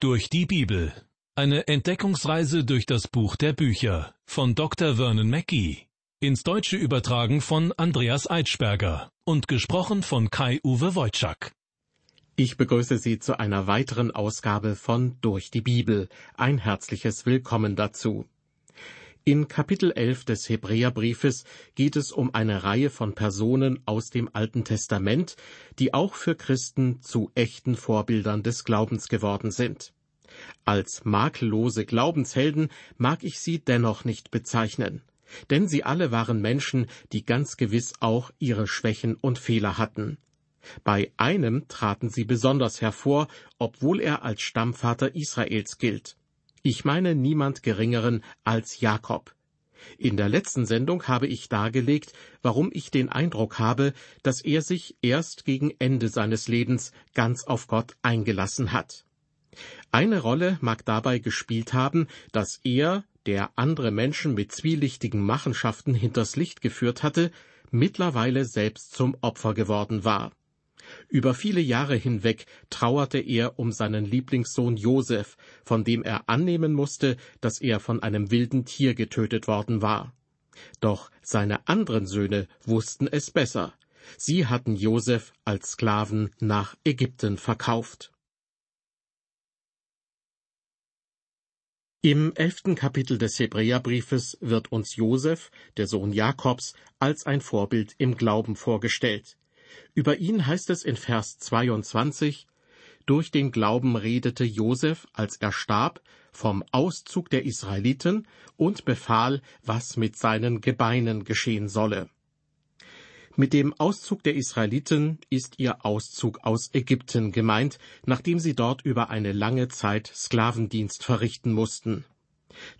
Durch die Bibel. Eine Entdeckungsreise durch das Buch der Bücher von Dr. Vernon Mackey. Ins Deutsche übertragen von Andreas Eitschberger und gesprochen von Kai-Uwe Wojczak. Ich begrüße Sie zu einer weiteren Ausgabe von Durch die Bibel. Ein herzliches Willkommen dazu. In Kapitel 11 des Hebräerbriefes geht es um eine Reihe von Personen aus dem Alten Testament, die auch für Christen zu echten Vorbildern des Glaubens geworden sind. Als makellose Glaubenshelden mag ich sie dennoch nicht bezeichnen, denn sie alle waren Menschen, die ganz gewiss auch ihre Schwächen und Fehler hatten. Bei einem traten sie besonders hervor, obwohl er als Stammvater Israels gilt. Ich meine niemand Geringeren als Jakob. In der letzten Sendung habe ich dargelegt, warum ich den Eindruck habe, dass er sich erst gegen Ende seines Lebens ganz auf Gott eingelassen hat. Eine Rolle mag dabei gespielt haben, dass er, der andere Menschen mit zwielichtigen Machenschaften hinters Licht geführt hatte, mittlerweile selbst zum Opfer geworden war. Über viele Jahre hinweg trauerte er um seinen Lieblingssohn Josef, von dem er annehmen musste, dass er von einem wilden Tier getötet worden war. Doch seine anderen Söhne wussten es besser. Sie hatten Josef als Sklaven nach Ägypten verkauft. Im elften Kapitel des Hebräerbriefes wird uns Josef, der Sohn Jakobs, als ein Vorbild im Glauben vorgestellt. Über ihn heißt es in Vers 22, durch den Glauben redete Josef, als er starb, vom Auszug der Israeliten und befahl, was mit seinen Gebeinen geschehen solle. Mit dem Auszug der Israeliten ist ihr Auszug aus Ägypten gemeint, nachdem sie dort über eine lange Zeit Sklavendienst verrichten mussten.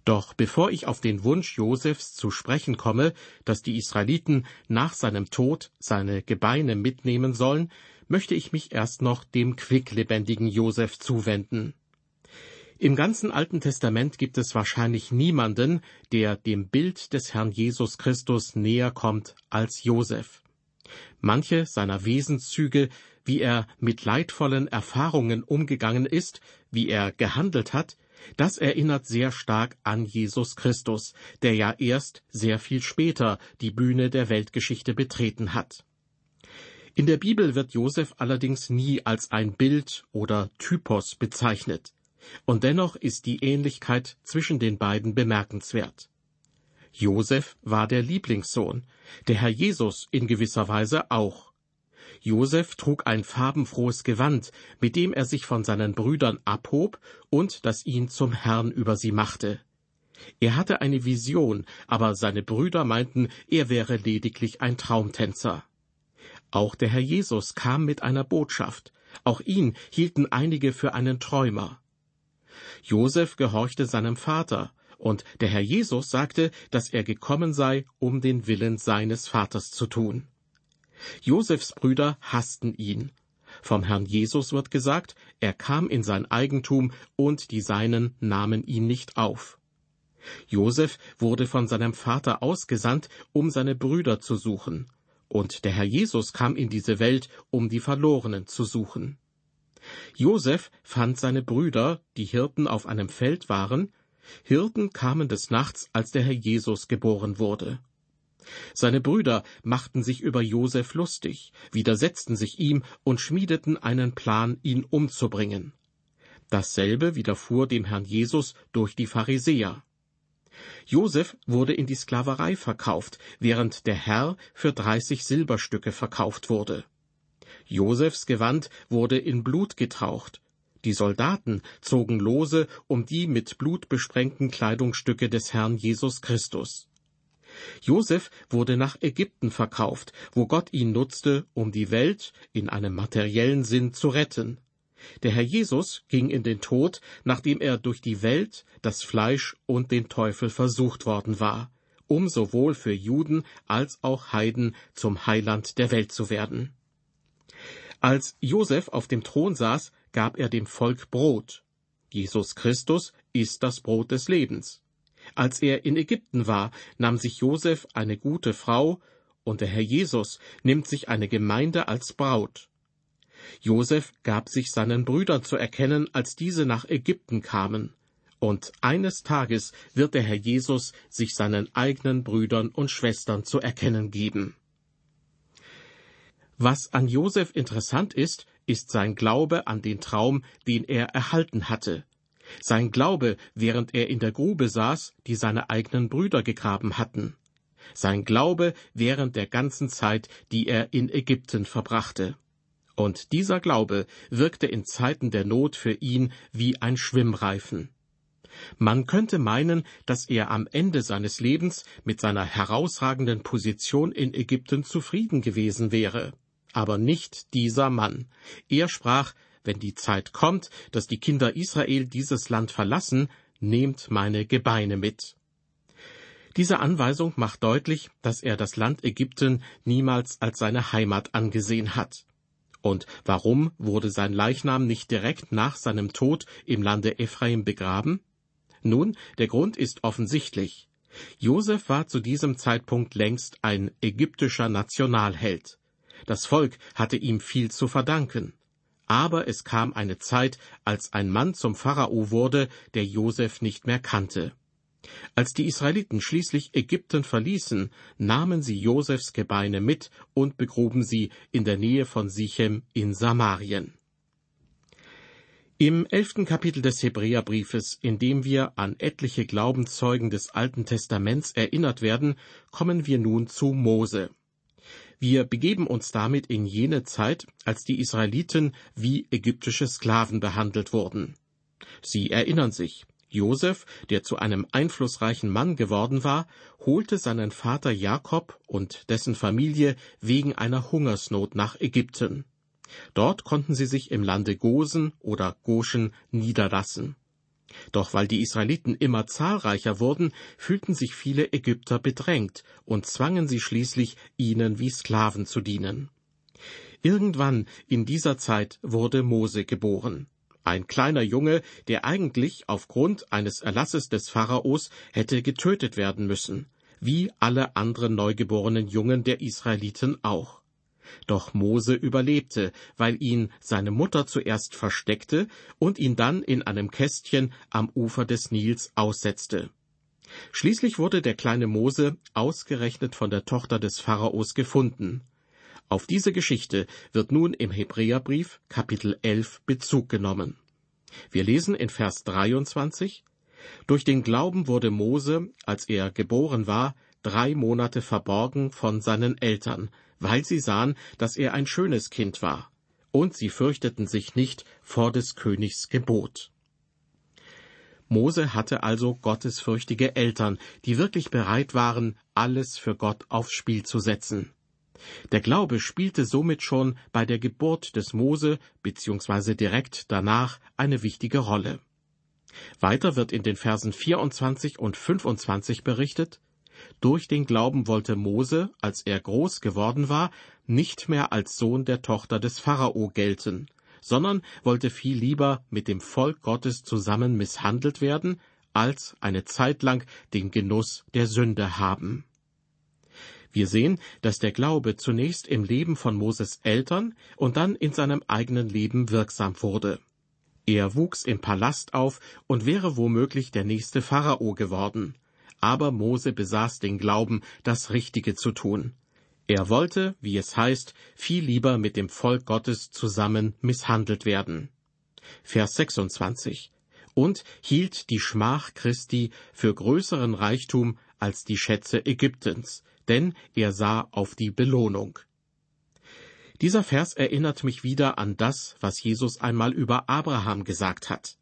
Doch bevor ich auf den Wunsch Josefs zu sprechen komme, dass die Israeliten nach seinem Tod seine Gebeine mitnehmen sollen, möchte ich mich erst noch dem quicklebendigen Josef zuwenden. Im ganzen Alten Testament gibt es wahrscheinlich niemanden, der dem Bild des Herrn Jesus Christus näher kommt als Josef. Manche seiner Wesenszüge, wie er mit leidvollen Erfahrungen umgegangen ist, wie er gehandelt hat, das erinnert sehr stark an Jesus Christus, der ja erst sehr viel später die Bühne der Weltgeschichte betreten hat. In der Bibel wird Josef allerdings nie als ein Bild oder Typos bezeichnet. Und dennoch ist die Ähnlichkeit zwischen den beiden bemerkenswert. Josef war der Lieblingssohn, der Herr Jesus in gewisser Weise auch. Josef trug ein farbenfrohes Gewand, mit dem er sich von seinen Brüdern abhob und das ihn zum Herrn über sie machte. Er hatte eine Vision, aber seine Brüder meinten, er wäre lediglich ein Traumtänzer. Auch der Herr Jesus kam mit einer Botschaft. Auch ihn hielten einige für einen Träumer. Josef gehorchte seinem Vater, und der Herr Jesus sagte, dass er gekommen sei, um den Willen seines Vaters zu tun. Josefs Brüder hassten ihn. Vom Herrn Jesus wird gesagt, er kam in sein Eigentum und die Seinen nahmen ihn nicht auf. Josef wurde von seinem Vater ausgesandt, um seine Brüder zu suchen, und der Herr Jesus kam in diese Welt, um die Verlorenen zu suchen. Josef fand seine Brüder, die Hirten auf einem Feld waren, Hirten kamen des Nachts, als der Herr Jesus geboren wurde. Seine Brüder machten sich über Josef lustig, widersetzten sich ihm und schmiedeten einen Plan, ihn umzubringen. Dasselbe widerfuhr dem Herrn Jesus durch die Pharisäer. Josef wurde in die Sklaverei verkauft, während der Herr für dreißig Silberstücke verkauft wurde. Josefs Gewand wurde in Blut getaucht. Die Soldaten zogen Lose um die mit Blut besprengten Kleidungsstücke des Herrn Jesus Christus. Josef wurde nach Ägypten verkauft, wo Gott ihn nutzte, um die Welt in einem materiellen Sinn zu retten. Der Herr Jesus ging in den Tod, nachdem er durch die Welt, das Fleisch und den Teufel versucht worden war, um sowohl für Juden als auch Heiden zum Heiland der Welt zu werden. Als Josef auf dem Thron saß, gab er dem Volk Brot. Jesus Christus ist das Brot des Lebens. Als er in Ägypten war, nahm sich Josef eine gute Frau, und der Herr Jesus nimmt sich eine Gemeinde als Braut. Josef gab sich seinen Brüdern zu erkennen, als diese nach Ägypten kamen. Und eines Tages wird der Herr Jesus sich seinen eigenen Brüdern und Schwestern zu erkennen geben. Was an Josef interessant ist, ist sein Glaube an den Traum, den er erhalten hatte. Sein Glaube, während er in der Grube saß, die seine eigenen Brüder gegraben hatten. Sein Glaube während der ganzen Zeit, die er in Ägypten verbrachte. Und dieser Glaube wirkte in Zeiten der Not für ihn wie ein Schwimmreifen. Man könnte meinen, dass er am Ende seines Lebens mit seiner herausragenden Position in Ägypten zufrieden gewesen wäre. Aber nicht dieser Mann. Er sprach, wenn die Zeit kommt, dass die Kinder Israel dieses Land verlassen, nehmt meine Gebeine mit. Diese Anweisung macht deutlich, dass er das Land Ägypten niemals als seine Heimat angesehen hat. Und warum wurde sein Leichnam nicht direkt nach seinem Tod im Lande Ephraim begraben? Nun, der Grund ist offensichtlich. Josef war zu diesem Zeitpunkt längst ein ägyptischer Nationalheld. Das Volk hatte ihm viel zu verdanken. Aber es kam eine Zeit, als ein Mann zum Pharao wurde, der Josef nicht mehr kannte. Als die Israeliten schließlich Ägypten verließen, nahmen sie Josefs Gebeine mit und begruben sie in der Nähe von Sichem in Samarien. Im elften Kapitel des Hebräerbriefes, in dem wir an etliche Glaubenszeugen des Alten Testaments erinnert werden, kommen wir nun zu Mose. Wir begeben uns damit in jene Zeit, als die Israeliten wie ägyptische Sklaven behandelt wurden. Sie erinnern sich, Josef, der zu einem einflussreichen Mann geworden war, holte seinen Vater Jakob und dessen Familie wegen einer Hungersnot nach Ägypten. Dort konnten sie sich im Lande Gosen oder Goshen niederlassen. Doch weil die Israeliten immer zahlreicher wurden, fühlten sich viele Ägypter bedrängt und zwangen sie schließlich, ihnen wie Sklaven zu dienen. Irgendwann in dieser Zeit wurde Mose geboren. Ein kleiner Junge, der eigentlich aufgrund eines Erlasses des Pharaos hätte getötet werden müssen, wie alle anderen neugeborenen Jungen der Israeliten auch. Doch Mose überlebte, weil ihn seine Mutter zuerst versteckte und ihn dann in einem Kästchen am Ufer des Nils aussetzte. Schließlich wurde der kleine Mose ausgerechnet von der Tochter des Pharaos gefunden. Auf diese Geschichte wird nun im Hebräerbrief Kapitel 11 Bezug genommen. Wir lesen in Vers 23, Durch den Glauben wurde Mose, als er geboren war, drei Monate verborgen von seinen Eltern, weil sie sahen, dass er ein schönes Kind war, und sie fürchteten sich nicht vor des Königs Gebot. Mose hatte also gottesfürchtige Eltern, die wirklich bereit waren, alles für Gott aufs Spiel zu setzen. Der Glaube spielte somit schon bei der Geburt des Mose bzw. direkt danach eine wichtige Rolle. Weiter wird in den Versen 24 und 25 berichtet, durch den Glauben wollte Mose, als er groß geworden war, nicht mehr als Sohn der Tochter des Pharao gelten, sondern wollte viel lieber mit dem Volk Gottes zusammen misshandelt werden, als eine Zeit lang den Genuss der Sünde haben. Wir sehen, dass der Glaube zunächst im Leben von Moses Eltern und dann in seinem eigenen Leben wirksam wurde. Er wuchs im Palast auf und wäre womöglich der nächste Pharao geworden, aber Mose besaß den Glauben, das Richtige zu tun. Er wollte, wie es heißt, viel lieber mit dem Volk Gottes zusammen misshandelt werden. Vers 26 und hielt die Schmach Christi für größeren Reichtum als die Schätze Ägyptens, denn er sah auf die Belohnung. Dieser Vers erinnert mich wieder an das, was Jesus einmal über Abraham gesagt hat.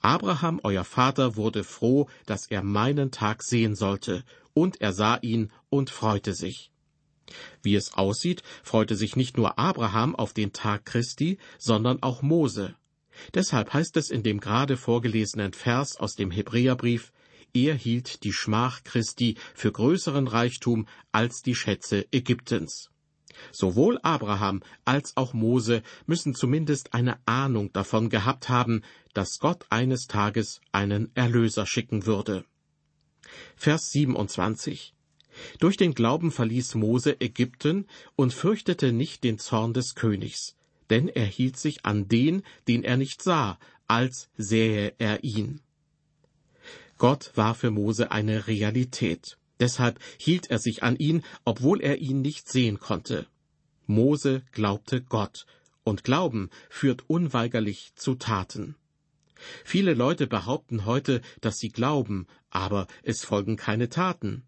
Abraham, euer Vater, wurde froh, dass er meinen Tag sehen sollte, und er sah ihn und freute sich. Wie es aussieht, freute sich nicht nur Abraham auf den Tag Christi, sondern auch Mose. Deshalb heißt es in dem gerade vorgelesenen Vers aus dem Hebräerbrief, er hielt die Schmach Christi für größeren Reichtum als die Schätze Ägyptens. Sowohl Abraham als auch Mose müssen zumindest eine Ahnung davon gehabt haben, dass Gott eines Tages einen Erlöser schicken würde. Vers 27 Durch den Glauben verließ Mose Ägypten und fürchtete nicht den Zorn des Königs, denn er hielt sich an den, den er nicht sah, als sähe er ihn. Gott war für Mose eine Realität. Deshalb hielt er sich an ihn, obwohl er ihn nicht sehen konnte. Mose glaubte Gott, und Glauben führt unweigerlich zu Taten. Viele Leute behaupten heute, dass sie glauben, aber es folgen keine Taten.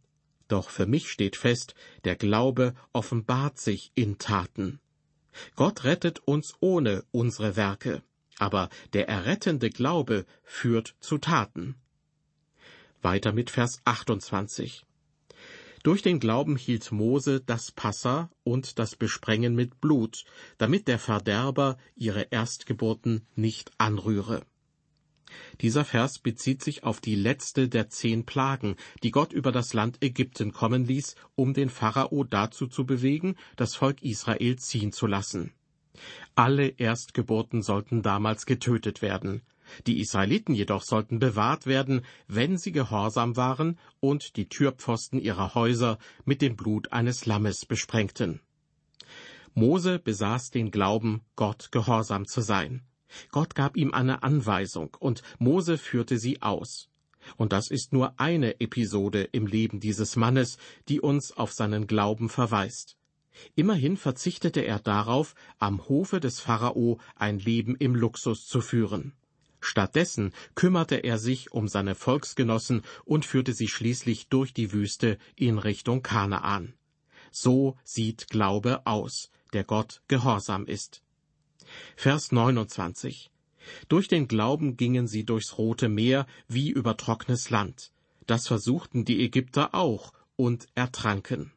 Doch für mich steht fest, der Glaube offenbart sich in Taten. Gott rettet uns ohne unsere Werke, aber der errettende Glaube führt zu Taten. Weiter mit Vers 28. Durch den Glauben hielt Mose das Passa und das Besprengen mit Blut, damit der Verderber ihre Erstgeburten nicht anrühre. Dieser Vers bezieht sich auf die letzte der zehn Plagen, die Gott über das Land Ägypten kommen ließ, um den Pharao dazu zu bewegen, das Volk Israel ziehen zu lassen. Alle Erstgeburten sollten damals getötet werden. Die Israeliten jedoch sollten bewahrt werden, wenn sie gehorsam waren und die Türpfosten ihrer Häuser mit dem Blut eines Lammes besprengten. Mose besaß den Glauben, Gott gehorsam zu sein. Gott gab ihm eine Anweisung, und Mose führte sie aus. Und das ist nur eine Episode im Leben dieses Mannes, die uns auf seinen Glauben verweist. Immerhin verzichtete er darauf, am Hofe des Pharao ein Leben im Luxus zu führen. Stattdessen kümmerte er sich um seine Volksgenossen und führte sie schließlich durch die Wüste in Richtung Kanaan. So sieht Glaube aus, der Gott gehorsam ist. Vers 29. Durch den Glauben gingen sie durchs Rote Meer wie über trockenes Land. Das versuchten die Ägypter auch und ertranken.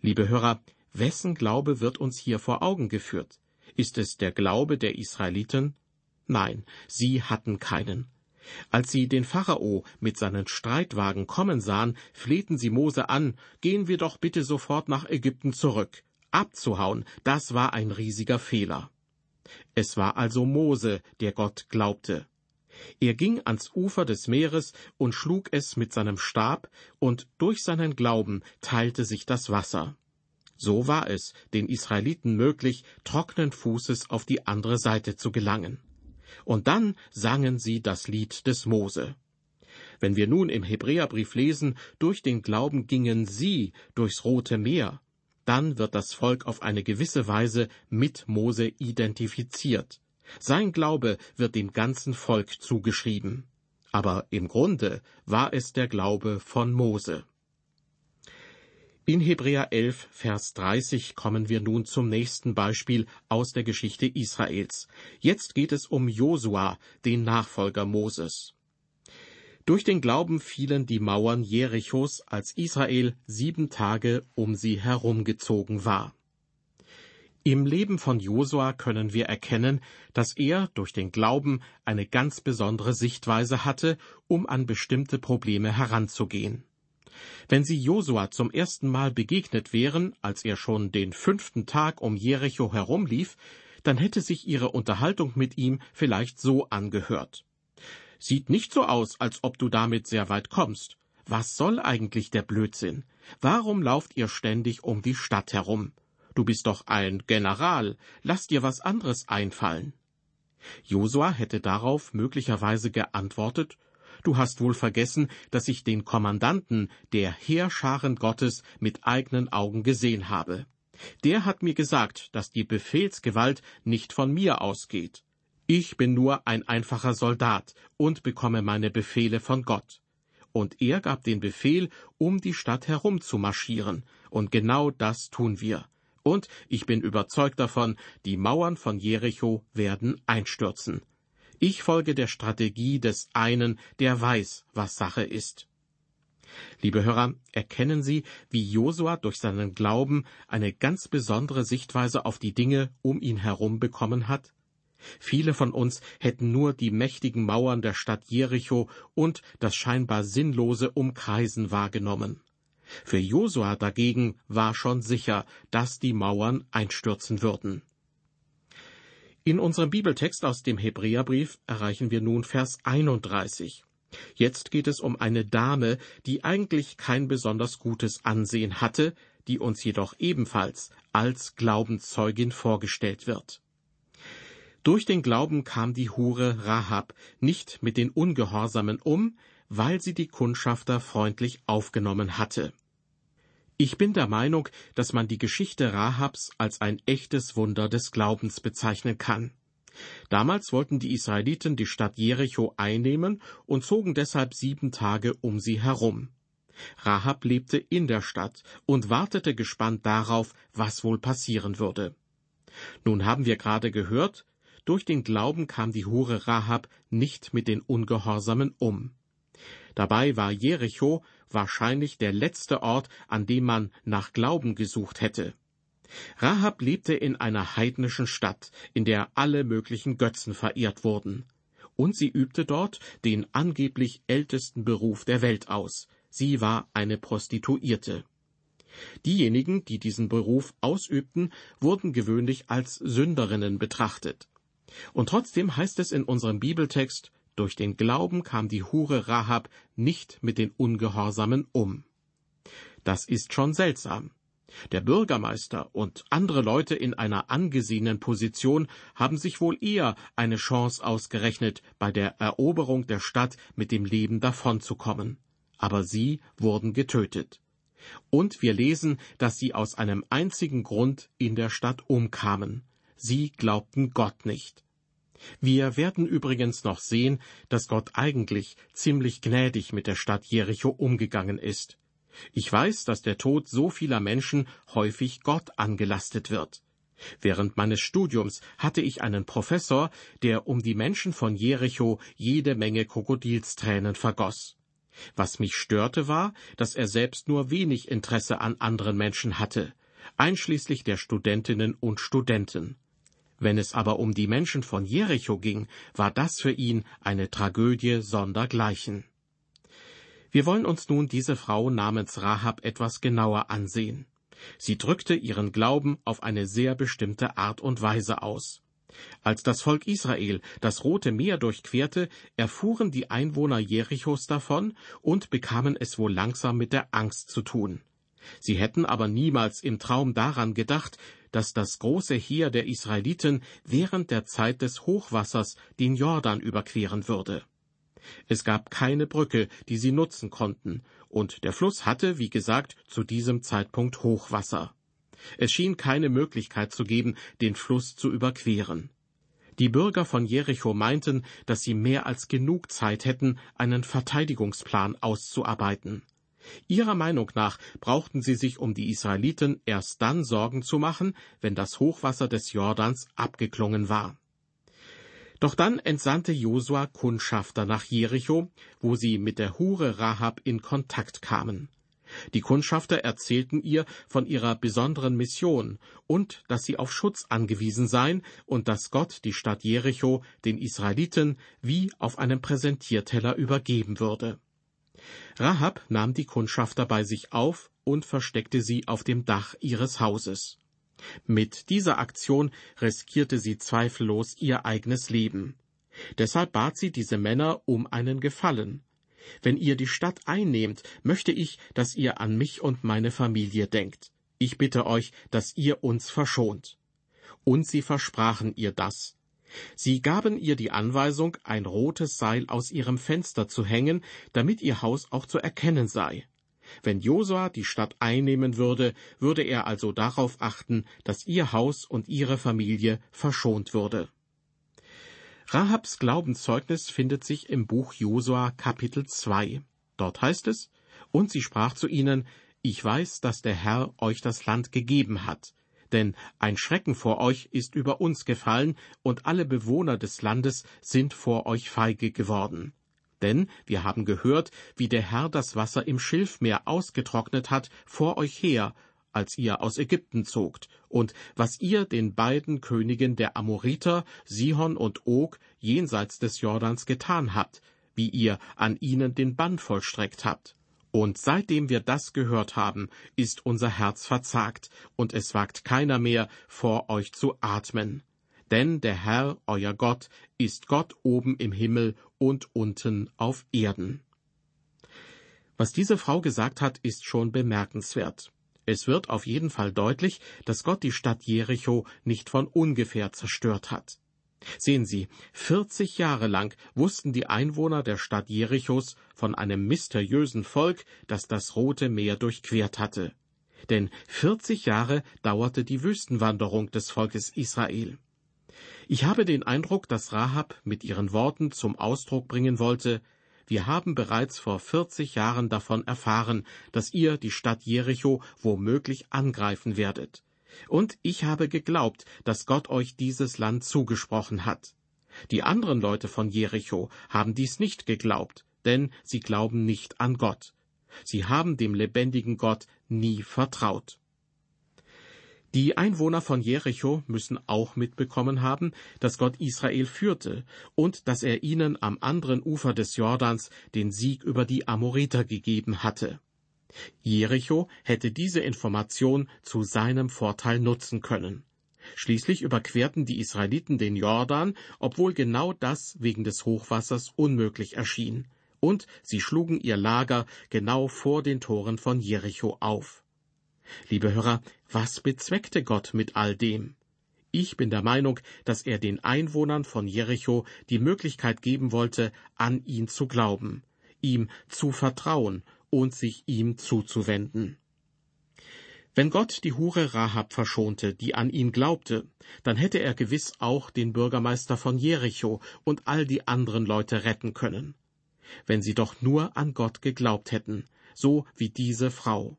Liebe Hörer, wessen Glaube wird uns hier vor Augen geführt? Ist es der Glaube der Israeliten? Nein, sie hatten keinen. Als sie den Pharao mit seinen Streitwagen kommen sahen, flehten sie Mose an, gehen wir doch bitte sofort nach Ägypten zurück. Abzuhauen, das war ein riesiger Fehler. Es war also Mose, der Gott glaubte. Er ging ans Ufer des Meeres und schlug es mit seinem Stab, und durch seinen Glauben teilte sich das Wasser. So war es den Israeliten möglich, trockenen Fußes auf die andere Seite zu gelangen. Und dann sangen sie das Lied des Mose. Wenn wir nun im Hebräerbrief lesen, durch den Glauben gingen sie durchs Rote Meer, dann wird das Volk auf eine gewisse Weise mit Mose identifiziert. Sein Glaube wird dem ganzen Volk zugeschrieben. Aber im Grunde war es der Glaube von Mose. In Hebräer 11, Vers 30 kommen wir nun zum nächsten Beispiel aus der Geschichte Israels. Jetzt geht es um Josua, den Nachfolger Moses. Durch den Glauben fielen die Mauern Jerichos, als Israel sieben Tage um sie herumgezogen war. Im Leben von Josua können wir erkennen, dass er durch den Glauben eine ganz besondere Sichtweise hatte, um an bestimmte Probleme heranzugehen. Wenn sie Josua zum ersten Mal begegnet wären, als er schon den fünften Tag um Jericho herumlief, dann hätte sich ihre Unterhaltung mit ihm vielleicht so angehört. Sieht nicht so aus, als ob du damit sehr weit kommst. Was soll eigentlich der Blödsinn? Warum lauft ihr ständig um die Stadt herum? Du bist doch ein General, lass dir was anderes einfallen. Josua hätte darauf möglicherweise geantwortet, Du hast wohl vergessen, dass ich den Kommandanten der Heerscharen Gottes mit eigenen Augen gesehen habe. Der hat mir gesagt, dass die Befehlsgewalt nicht von mir ausgeht. Ich bin nur ein einfacher Soldat und bekomme meine Befehle von Gott. Und er gab den Befehl, um die Stadt herum zu marschieren, und genau das tun wir. Und ich bin überzeugt davon, die Mauern von Jericho werden einstürzen. Ich folge der Strategie des einen, der weiß, was Sache ist. Liebe Hörer, erkennen Sie, wie Josua durch seinen Glauben eine ganz besondere Sichtweise auf die Dinge um ihn herum bekommen hat? Viele von uns hätten nur die mächtigen Mauern der Stadt Jericho und das scheinbar sinnlose Umkreisen wahrgenommen. Für Josua dagegen war schon sicher, dass die Mauern einstürzen würden. In unserem Bibeltext aus dem Hebräerbrief erreichen wir nun Vers 31. Jetzt geht es um eine Dame, die eigentlich kein besonders gutes Ansehen hatte, die uns jedoch ebenfalls als Glaubenszeugin vorgestellt wird. Durch den Glauben kam die Hure Rahab nicht mit den Ungehorsamen um, weil sie die Kundschafter freundlich aufgenommen hatte. Ich bin der Meinung, dass man die Geschichte Rahabs als ein echtes Wunder des Glaubens bezeichnen kann. Damals wollten die Israeliten die Stadt Jericho einnehmen und zogen deshalb sieben Tage um sie herum. Rahab lebte in der Stadt und wartete gespannt darauf, was wohl passieren würde. Nun haben wir gerade gehört, durch den Glauben kam die Hure Rahab nicht mit den Ungehorsamen um. Dabei war Jericho wahrscheinlich der letzte Ort, an dem man nach Glauben gesucht hätte. Rahab lebte in einer heidnischen Stadt, in der alle möglichen Götzen verehrt wurden. Und sie übte dort den angeblich ältesten Beruf der Welt aus. Sie war eine Prostituierte. Diejenigen, die diesen Beruf ausübten, wurden gewöhnlich als Sünderinnen betrachtet. Und trotzdem heißt es in unserem Bibeltext, durch den Glauben kam die Hure Rahab nicht mit den Ungehorsamen um. Das ist schon seltsam. Der Bürgermeister und andere Leute in einer angesehenen Position haben sich wohl eher eine Chance ausgerechnet, bei der Eroberung der Stadt mit dem Leben davonzukommen. Aber sie wurden getötet. Und wir lesen, dass sie aus einem einzigen Grund in der Stadt umkamen. Sie glaubten Gott nicht. Wir werden übrigens noch sehen, dass Gott eigentlich ziemlich gnädig mit der Stadt Jericho umgegangen ist. Ich weiß, dass der Tod so vieler Menschen häufig Gott angelastet wird. Während meines Studiums hatte ich einen Professor, der um die Menschen von Jericho jede Menge Krokodilstränen vergoss. Was mich störte war, dass er selbst nur wenig Interesse an anderen Menschen hatte, einschließlich der Studentinnen und Studenten. Wenn es aber um die Menschen von Jericho ging, war das für ihn eine Tragödie sondergleichen. Wir wollen uns nun diese Frau namens Rahab etwas genauer ansehen. Sie drückte ihren Glauben auf eine sehr bestimmte Art und Weise aus. Als das Volk Israel das Rote Meer durchquerte, erfuhren die Einwohner Jerichos davon und bekamen es wohl langsam mit der Angst zu tun. Sie hätten aber niemals im Traum daran gedacht, dass das große Heer der Israeliten während der Zeit des Hochwassers den Jordan überqueren würde. Es gab keine Brücke, die sie nutzen konnten, und der Fluss hatte, wie gesagt, zu diesem Zeitpunkt Hochwasser. Es schien keine Möglichkeit zu geben, den Fluss zu überqueren. Die Bürger von Jericho meinten, dass sie mehr als genug Zeit hätten, einen Verteidigungsplan auszuarbeiten. Ihrer Meinung nach brauchten sie sich um die Israeliten erst dann Sorgen zu machen, wenn das Hochwasser des Jordans abgeklungen war. Doch dann entsandte Josua Kundschafter nach Jericho, wo sie mit der Hure Rahab in Kontakt kamen. Die Kundschafter erzählten ihr von ihrer besonderen Mission und dass sie auf Schutz angewiesen seien und dass Gott die Stadt Jericho den Israeliten wie auf einem Präsentierteller übergeben würde. Rahab nahm die Kundschafter bei sich auf und versteckte sie auf dem Dach ihres Hauses. Mit dieser Aktion riskierte sie zweifellos ihr eigenes Leben. Deshalb bat sie diese Männer um einen Gefallen. Wenn ihr die Stadt einnehmt, möchte ich, dass ihr an mich und meine Familie denkt. Ich bitte euch, dass ihr uns verschont. Und sie versprachen ihr das. Sie gaben ihr die Anweisung, ein rotes Seil aus ihrem Fenster zu hängen, damit ihr Haus auch zu erkennen sei. Wenn Josua die Stadt einnehmen würde, würde er also darauf achten, dass ihr Haus und ihre Familie verschont würde. Rahabs Glaubenszeugnis findet sich im Buch Josua Kapitel 2. Dort heißt es, und sie sprach zu ihnen, ich weiß, dass der Herr euch das Land gegeben hat, denn ein Schrecken vor euch ist über uns gefallen, und alle Bewohner des Landes sind vor euch feige geworden. Denn wir haben gehört, wie der Herr das Wasser im Schilfmeer ausgetrocknet hat vor euch her, als ihr aus Ägypten zogt, und was ihr den beiden Königen der Amoriter, Sihon und Og, jenseits des Jordans getan habt, wie ihr an ihnen den Bann vollstreckt habt. Und seitdem wir das gehört haben, ist unser Herz verzagt, und es wagt keiner mehr, vor euch zu atmen. Denn der Herr, euer Gott, ist Gott oben im Himmel und unten auf Erden. Was diese Frau gesagt hat, ist schon bemerkenswert. Es wird auf jeden Fall deutlich, dass Gott die Stadt Jericho nicht von ungefähr zerstört hat. Sehen Sie, 40 Jahre lang wussten die Einwohner der Stadt Jerichos von einem mysteriösen Volk, das das Rote Meer durchquert hatte. Denn 40 Jahre dauerte die Wüstenwanderung des Volkes Israel. Ich habe den Eindruck, dass Rahab mit ihren Worten zum Ausdruck bringen wollte, wir haben bereits vor 40 Jahren davon erfahren, dass ihr die Stadt Jericho womöglich angreifen werdet. Und ich habe geglaubt, dass Gott euch dieses Land zugesprochen hat. Die anderen Leute von Jericho haben dies nicht geglaubt, denn sie glauben nicht an Gott. Sie haben dem lebendigen Gott nie vertraut. Die Einwohner von Jericho müssen auch mitbekommen haben, dass Gott Israel führte und dass er ihnen am anderen Ufer des Jordans den Sieg über die Amoriter gegeben hatte. Jericho hätte diese Information zu seinem Vorteil nutzen können. Schließlich überquerten die Israeliten den Jordan, obwohl genau das wegen des Hochwassers unmöglich erschien, und sie schlugen ihr Lager genau vor den Toren von Jericho auf. Liebe Hörer, was bezweckte Gott mit all dem? Ich bin der Meinung, dass er den Einwohnern von Jericho die Möglichkeit geben wollte, an ihn zu glauben, ihm zu vertrauen und sich ihm zuzuwenden. Wenn Gott die Hure Rahab verschonte, die an ihn glaubte, dann hätte er gewiss auch den Bürgermeister von Jericho und all die anderen Leute retten können. Wenn sie doch nur an Gott geglaubt hätten, so wie diese Frau.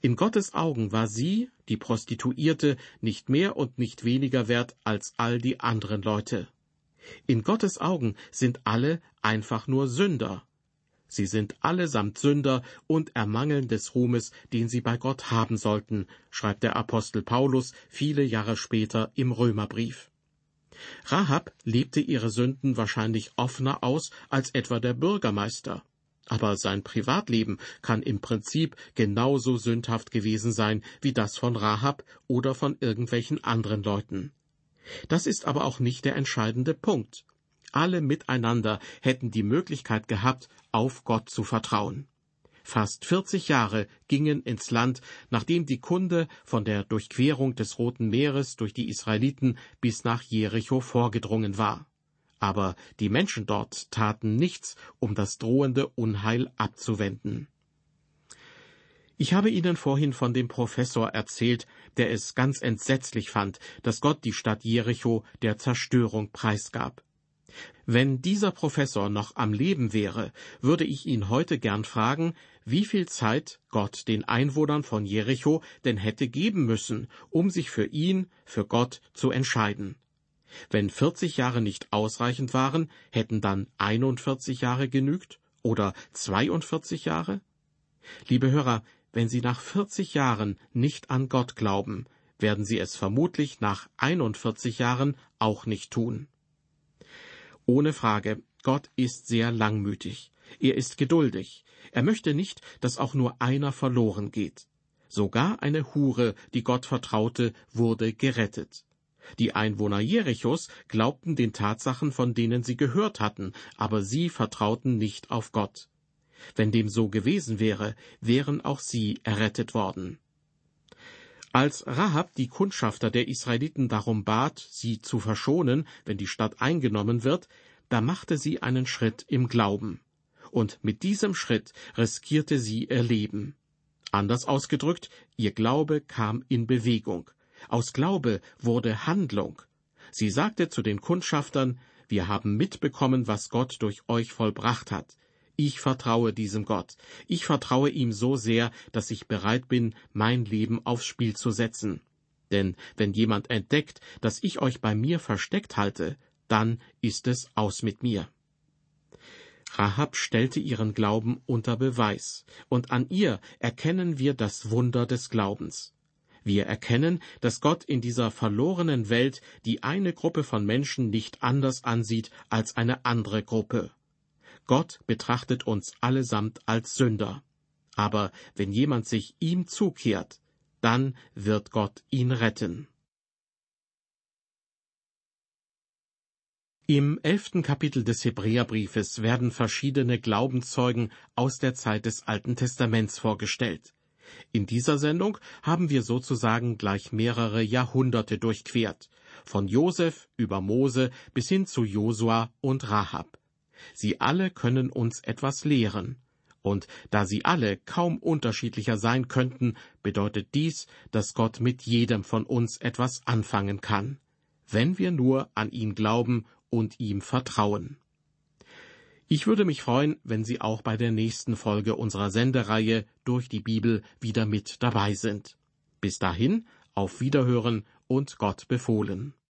In Gottes Augen war sie, die Prostituierte, nicht mehr und nicht weniger wert als all die anderen Leute. In Gottes Augen sind alle einfach nur Sünder. Sie sind allesamt Sünder und ermangeln des Ruhmes, den sie bei Gott haben sollten, schreibt der Apostel Paulus viele Jahre später im Römerbrief. Rahab lebte ihre Sünden wahrscheinlich offener aus als etwa der Bürgermeister. Aber sein Privatleben kann im Prinzip genauso sündhaft gewesen sein wie das von Rahab oder von irgendwelchen anderen Leuten. Das ist aber auch nicht der entscheidende Punkt. Alle miteinander hätten die Möglichkeit gehabt, auf Gott zu vertrauen. Fast 40 Jahre gingen ins Land, nachdem die Kunde von der Durchquerung des Roten Meeres durch die Israeliten bis nach Jericho vorgedrungen war aber die Menschen dort taten nichts, um das drohende Unheil abzuwenden. Ich habe Ihnen vorhin von dem Professor erzählt, der es ganz entsetzlich fand, dass Gott die Stadt Jericho der Zerstörung preisgab. Wenn dieser Professor noch am Leben wäre, würde ich ihn heute gern fragen, wie viel Zeit Gott den Einwohnern von Jericho denn hätte geben müssen, um sich für ihn, für Gott zu entscheiden. Wenn 40 Jahre nicht ausreichend waren, hätten dann 41 Jahre genügt oder 42 Jahre? Liebe Hörer, wenn Sie nach 40 Jahren nicht an Gott glauben, werden Sie es vermutlich nach 41 Jahren auch nicht tun. Ohne Frage, Gott ist sehr langmütig. Er ist geduldig. Er möchte nicht, dass auch nur einer verloren geht. Sogar eine Hure, die Gott vertraute, wurde gerettet. Die Einwohner Jerichos glaubten den Tatsachen, von denen sie gehört hatten, aber sie vertrauten nicht auf Gott. Wenn dem so gewesen wäre, wären auch sie errettet worden. Als Rahab die Kundschafter der Israeliten darum bat, sie zu verschonen, wenn die Stadt eingenommen wird, da machte sie einen Schritt im Glauben. Und mit diesem Schritt riskierte sie ihr Leben. Anders ausgedrückt, ihr Glaube kam in Bewegung. Aus Glaube wurde Handlung. Sie sagte zu den Kundschaftern, wir haben mitbekommen, was Gott durch euch vollbracht hat. Ich vertraue diesem Gott. Ich vertraue ihm so sehr, dass ich bereit bin, mein Leben aufs Spiel zu setzen. Denn wenn jemand entdeckt, dass ich euch bei mir versteckt halte, dann ist es aus mit mir. Rahab stellte ihren Glauben unter Beweis, und an ihr erkennen wir das Wunder des Glaubens. Wir erkennen, dass Gott in dieser verlorenen Welt die eine Gruppe von Menschen nicht anders ansieht als eine andere Gruppe. Gott betrachtet uns allesamt als Sünder. Aber wenn jemand sich ihm zukehrt, dann wird Gott ihn retten. Im elften Kapitel des Hebräerbriefes werden verschiedene Glaubenszeugen aus der Zeit des Alten Testaments vorgestellt. In dieser Sendung haben wir sozusagen gleich mehrere Jahrhunderte durchquert, von Josef über Mose bis hin zu Josua und Rahab. Sie alle können uns etwas lehren. Und da sie alle kaum unterschiedlicher sein könnten, bedeutet dies, dass Gott mit jedem von uns etwas anfangen kann, wenn wir nur an ihn glauben und ihm vertrauen. Ich würde mich freuen, wenn Sie auch bei der nächsten Folge unserer Sendereihe durch die Bibel wieder mit dabei sind. Bis dahin, auf Wiederhören und Gott befohlen.